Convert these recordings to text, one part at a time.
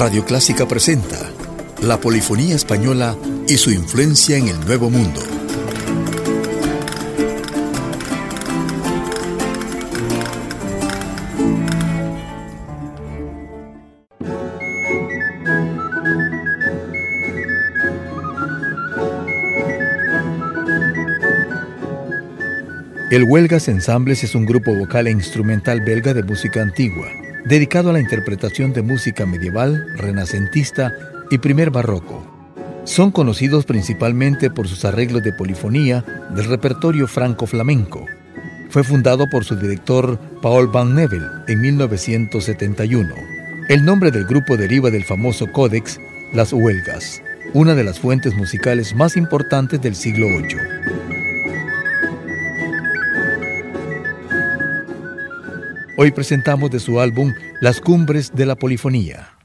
Radio Clásica presenta la polifonía española y su influencia en el Nuevo Mundo. El Huelgas Ensambles es un grupo vocal e instrumental belga de música antigua dedicado a la interpretación de música medieval, renacentista y primer barroco. Son conocidos principalmente por sus arreglos de polifonía del repertorio franco-flamenco. Fue fundado por su director Paul Van Nevel en 1971. El nombre del grupo deriva del famoso códex Las Huelgas, una de las fuentes musicales más importantes del siglo VIII. Hoy presentamos de su álbum Las Cumbres de la Polifonía.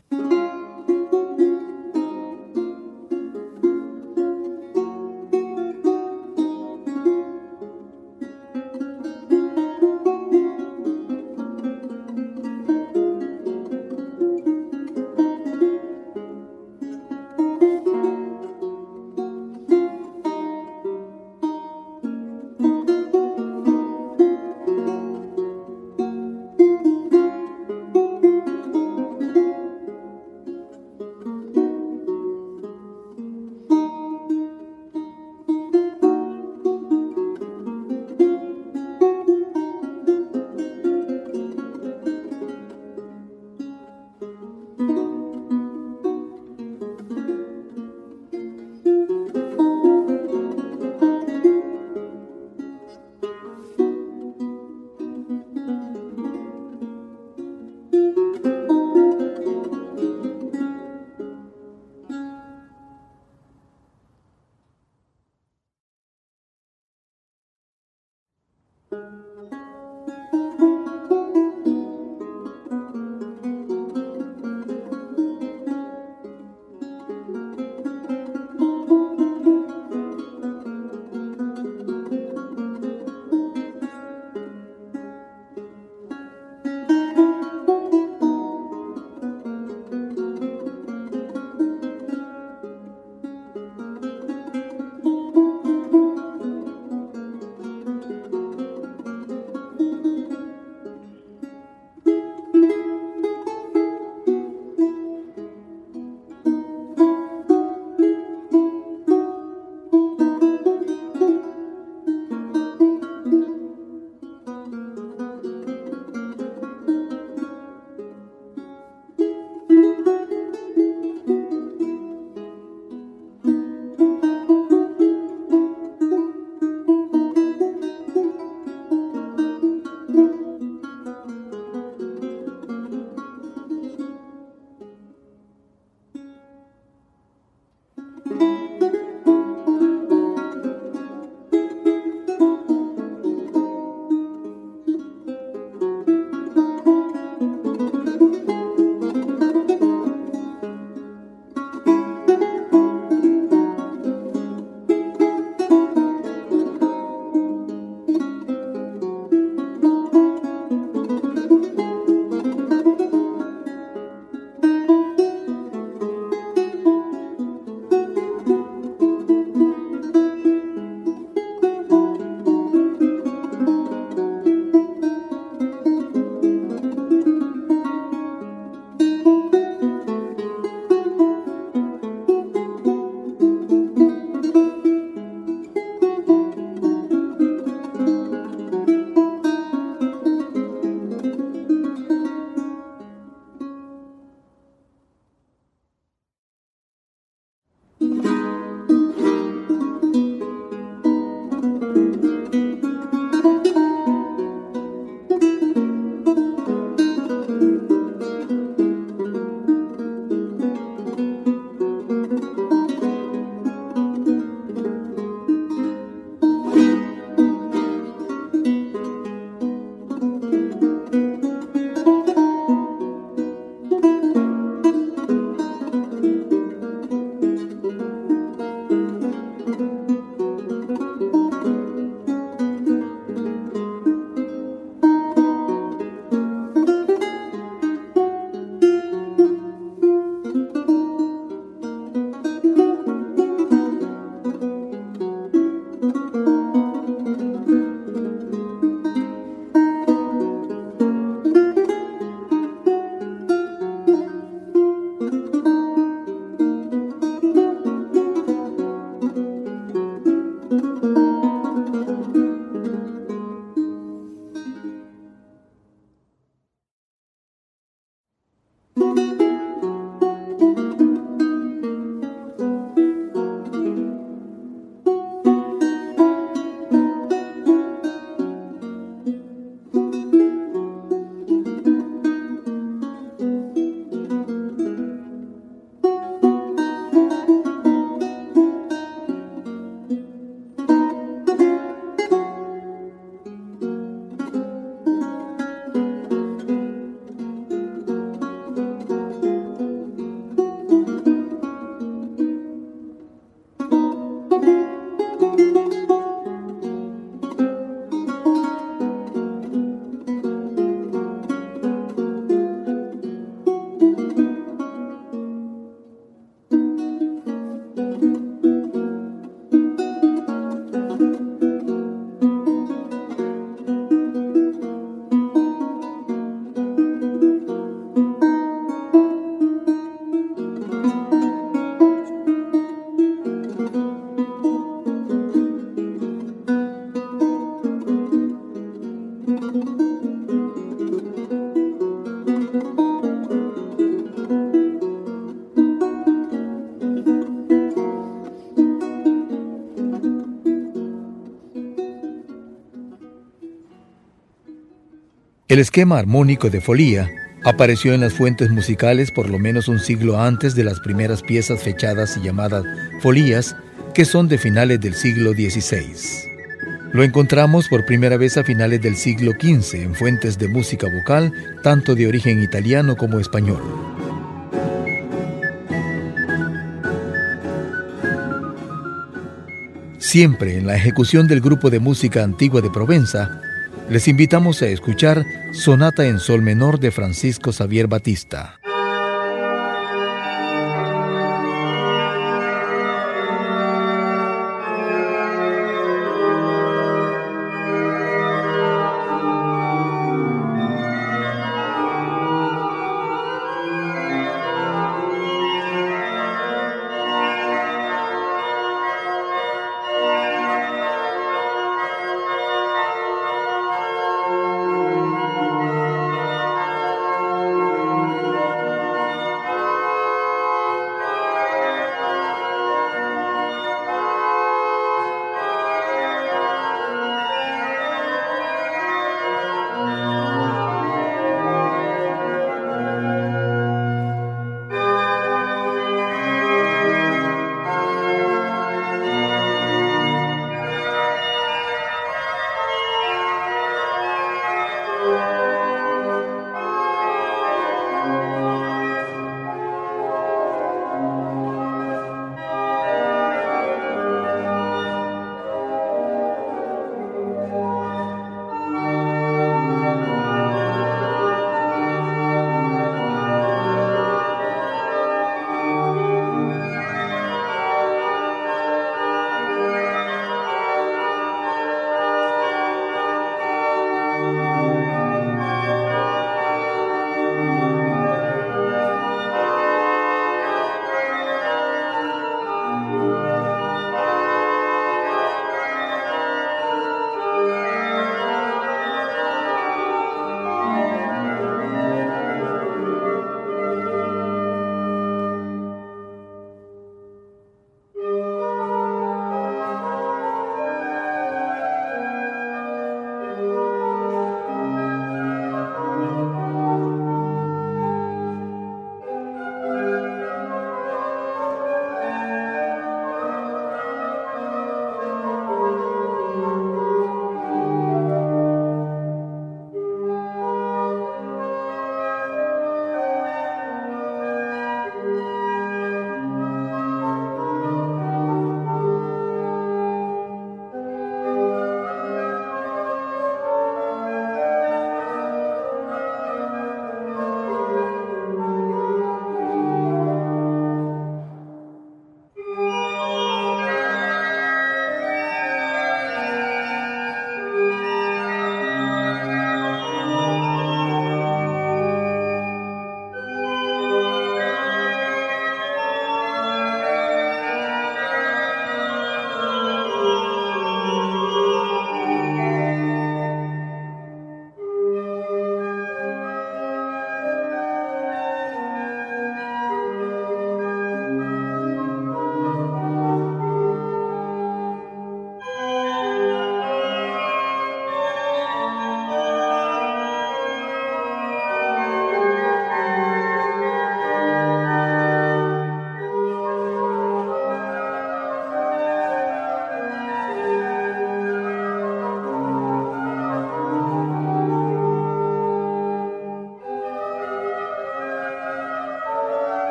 El esquema armónico de folía apareció en las fuentes musicales por lo menos un siglo antes de las primeras piezas fechadas y llamadas folías, que son de finales del siglo XVI. Lo encontramos por primera vez a finales del siglo XV en fuentes de música vocal, tanto de origen italiano como español. Siempre en la ejecución del grupo de música antigua de Provenza, les invitamos a escuchar Sonata en Sol Menor de Francisco Xavier Batista.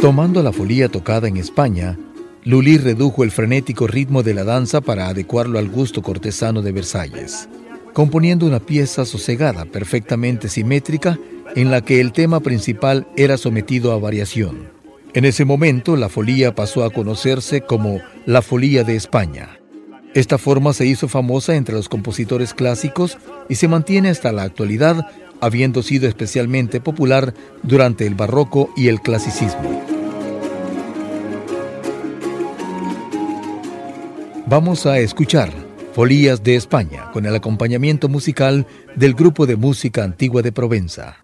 Tomando la folía tocada en España, Lully redujo el frenético ritmo de la danza para adecuarlo al gusto cortesano de Versalles, componiendo una pieza sosegada, perfectamente simétrica, en la que el tema principal era sometido a variación. En ese momento, la folía pasó a conocerse como la folía de España. Esta forma se hizo famosa entre los compositores clásicos y se mantiene hasta la actualidad, habiendo sido especialmente popular durante el barroco y el clasicismo. Vamos a escuchar Folías de España con el acompañamiento musical del grupo de música antigua de Provenza.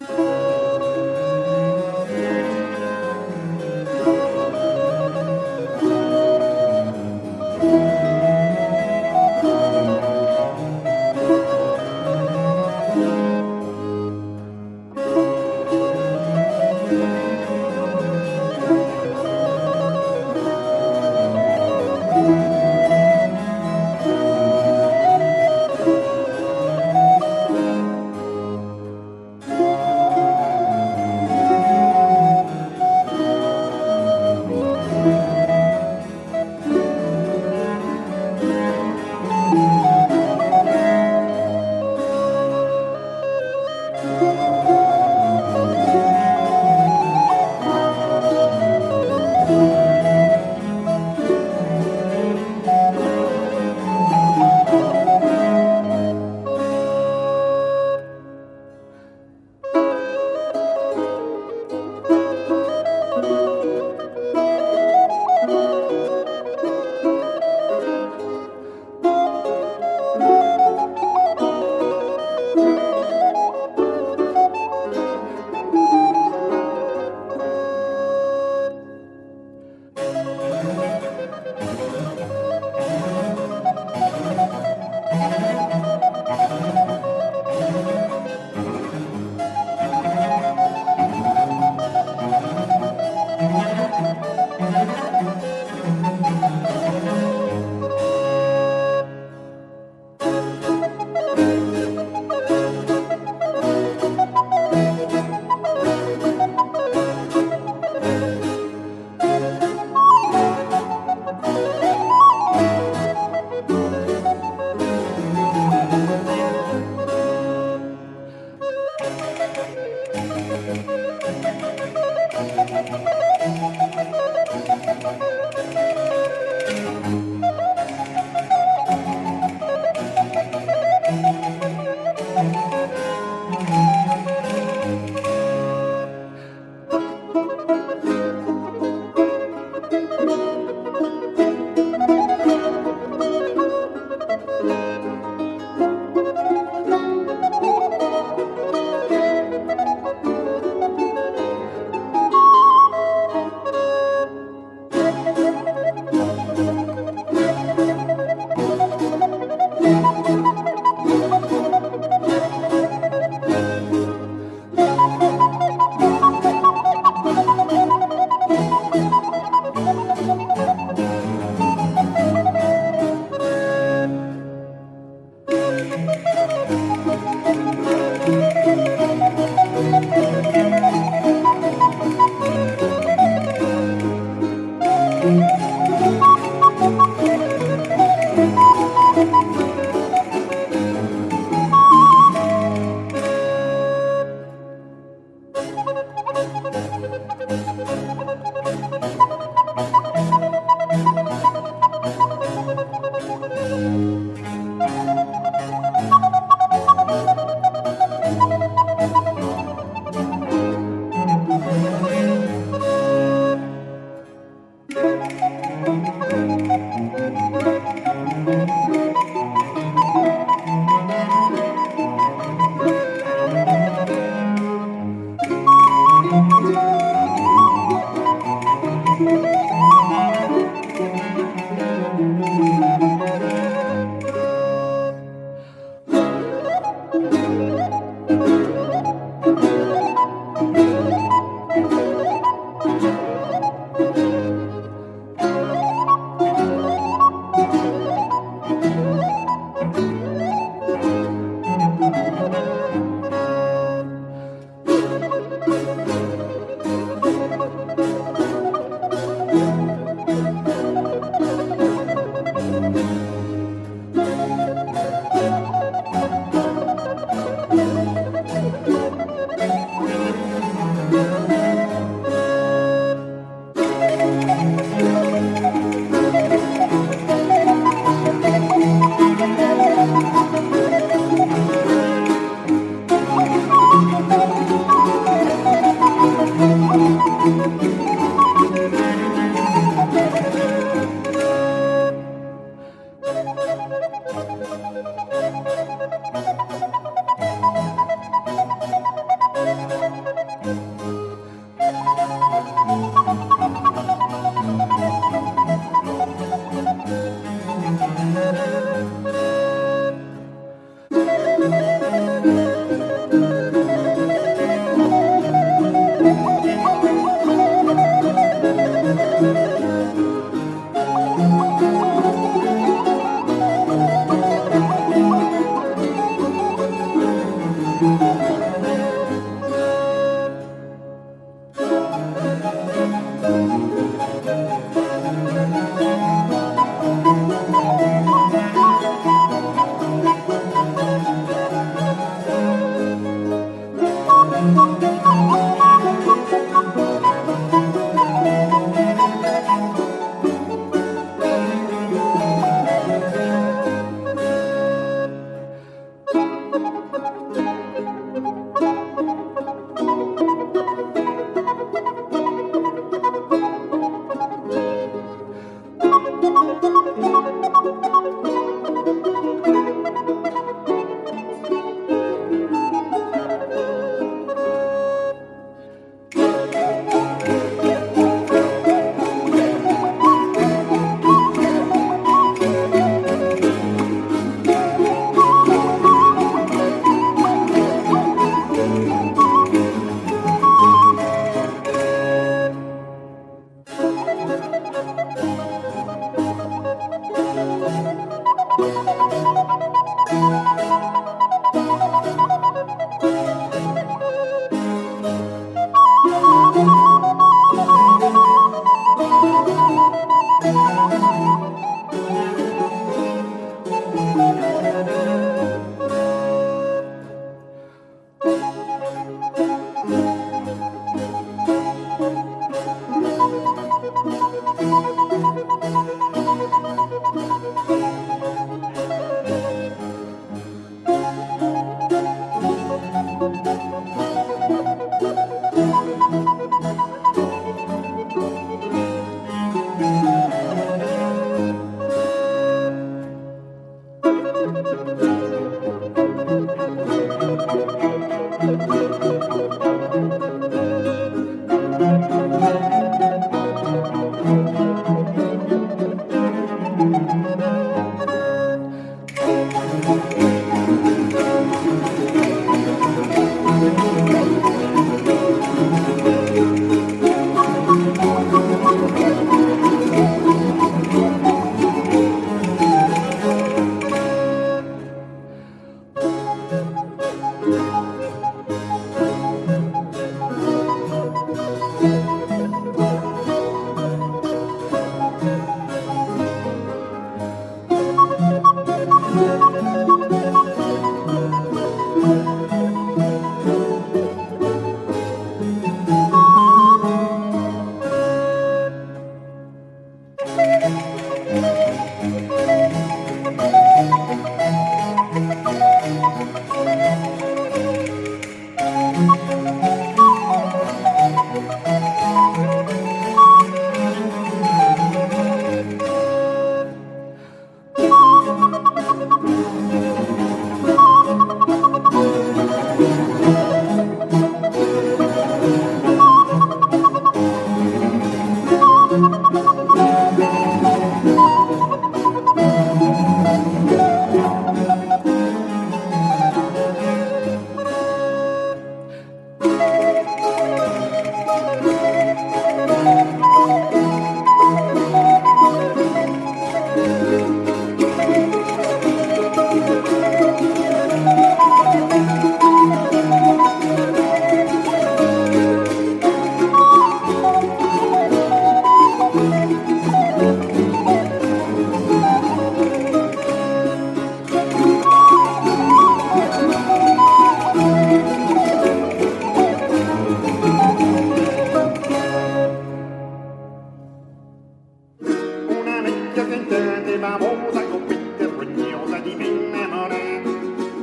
bavosa coppietta rognosa di me innamorare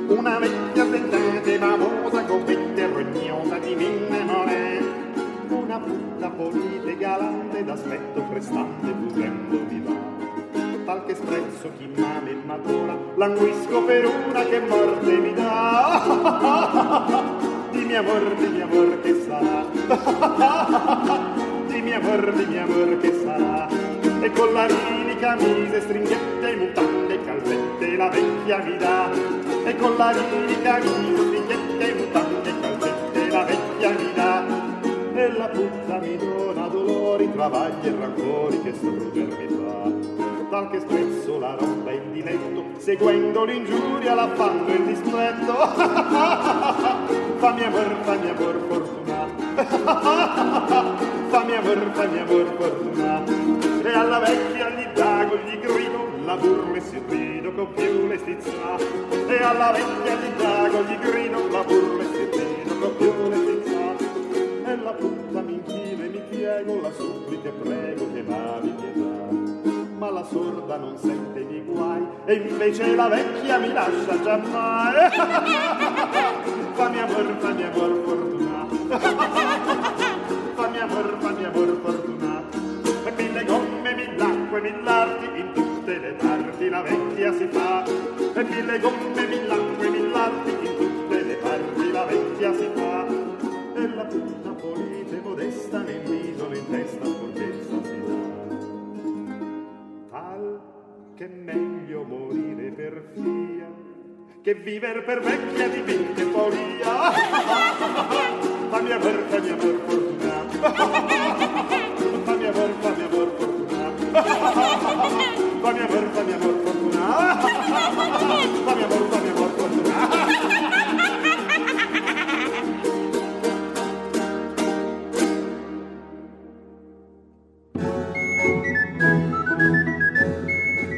una vecchia sentente bavosa coppietta rognosa di me innamorare una brutta polite galante d'aspetto prestante fuggendo di là. Tal che sprezzo chi male matura languisco per una che morte mi dà. Di mia amor, dimmi amor che sarà. Di mia amor, dimmi amor che sarà e con la mini camise, stringhette, mutande, calzette la vecchia mi dà. E con la mini camise, stringhette, mutande, calzette la vecchia mi dà. E la puzza mi dona dolori, travagli e rancori che solo per me fa. Tal che spesso la roba in diletto, seguendo l'ingiuria, la fanno il displetto. fammi amor, fammi amor, fortuna. fammi amor, fammi amor, fortuna. E alla vecchia gli dago, gli grido, la burla e si rido con più le. E alla vecchia gli dago, gli grido, la burla e si rido con più le. E la puttana mi inchina e mi piego, la supplica e prego che m'avi pietà. Ma la sorda non sente i miei guai, e invece la vecchia mi lascia giammai. fammi amor, fammi amor, fortuna. fammi amor, fammi amor, fortuna. E mille gomme, mille acque, mille arti, in tutte le parti la vecchia si fa. E mille gomme, mille acque, mille arti, in tutte le parti la vecchia si fa e la punta polite modesta che meglio morire per fia che viver per vecchia di vinte folia fammi aver fammi aver fortuna fammi aver fammi aver fortuna fammi amor, fa mi amor fortuna. Fa mi amor, fa mi amor fortuna.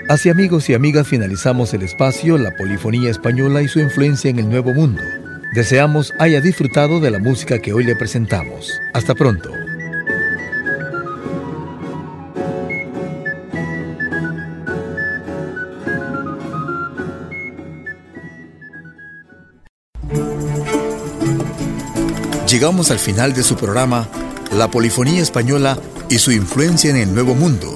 Así amigos y amigas finalizamos el espacio La Polifonía Española y su influencia en el Nuevo Mundo. Deseamos haya disfrutado de la música que hoy le presentamos. Hasta pronto. Llegamos al final de su programa La Polifonía Española y su influencia en el Nuevo Mundo,